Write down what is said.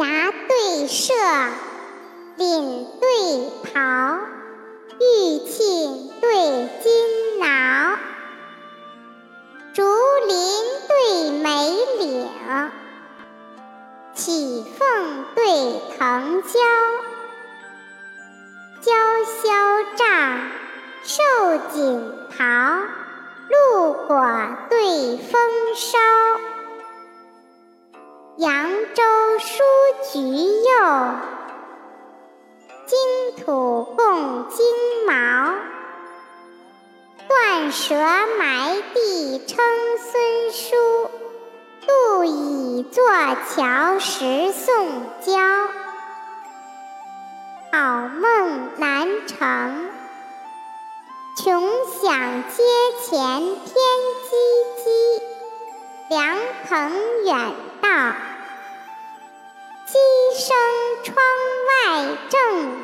牙对射，领对袍，玉磬对金铙，竹林对梅岭，起凤对腾蛟，鲛绡帐，寿锦袍，鹿果对风梢。扬州书橘柚，金土共金毛。断舌埋地称孙叔，杜以作桥时宋交。好梦难成，穷想阶前天腾远道鸡声窗外正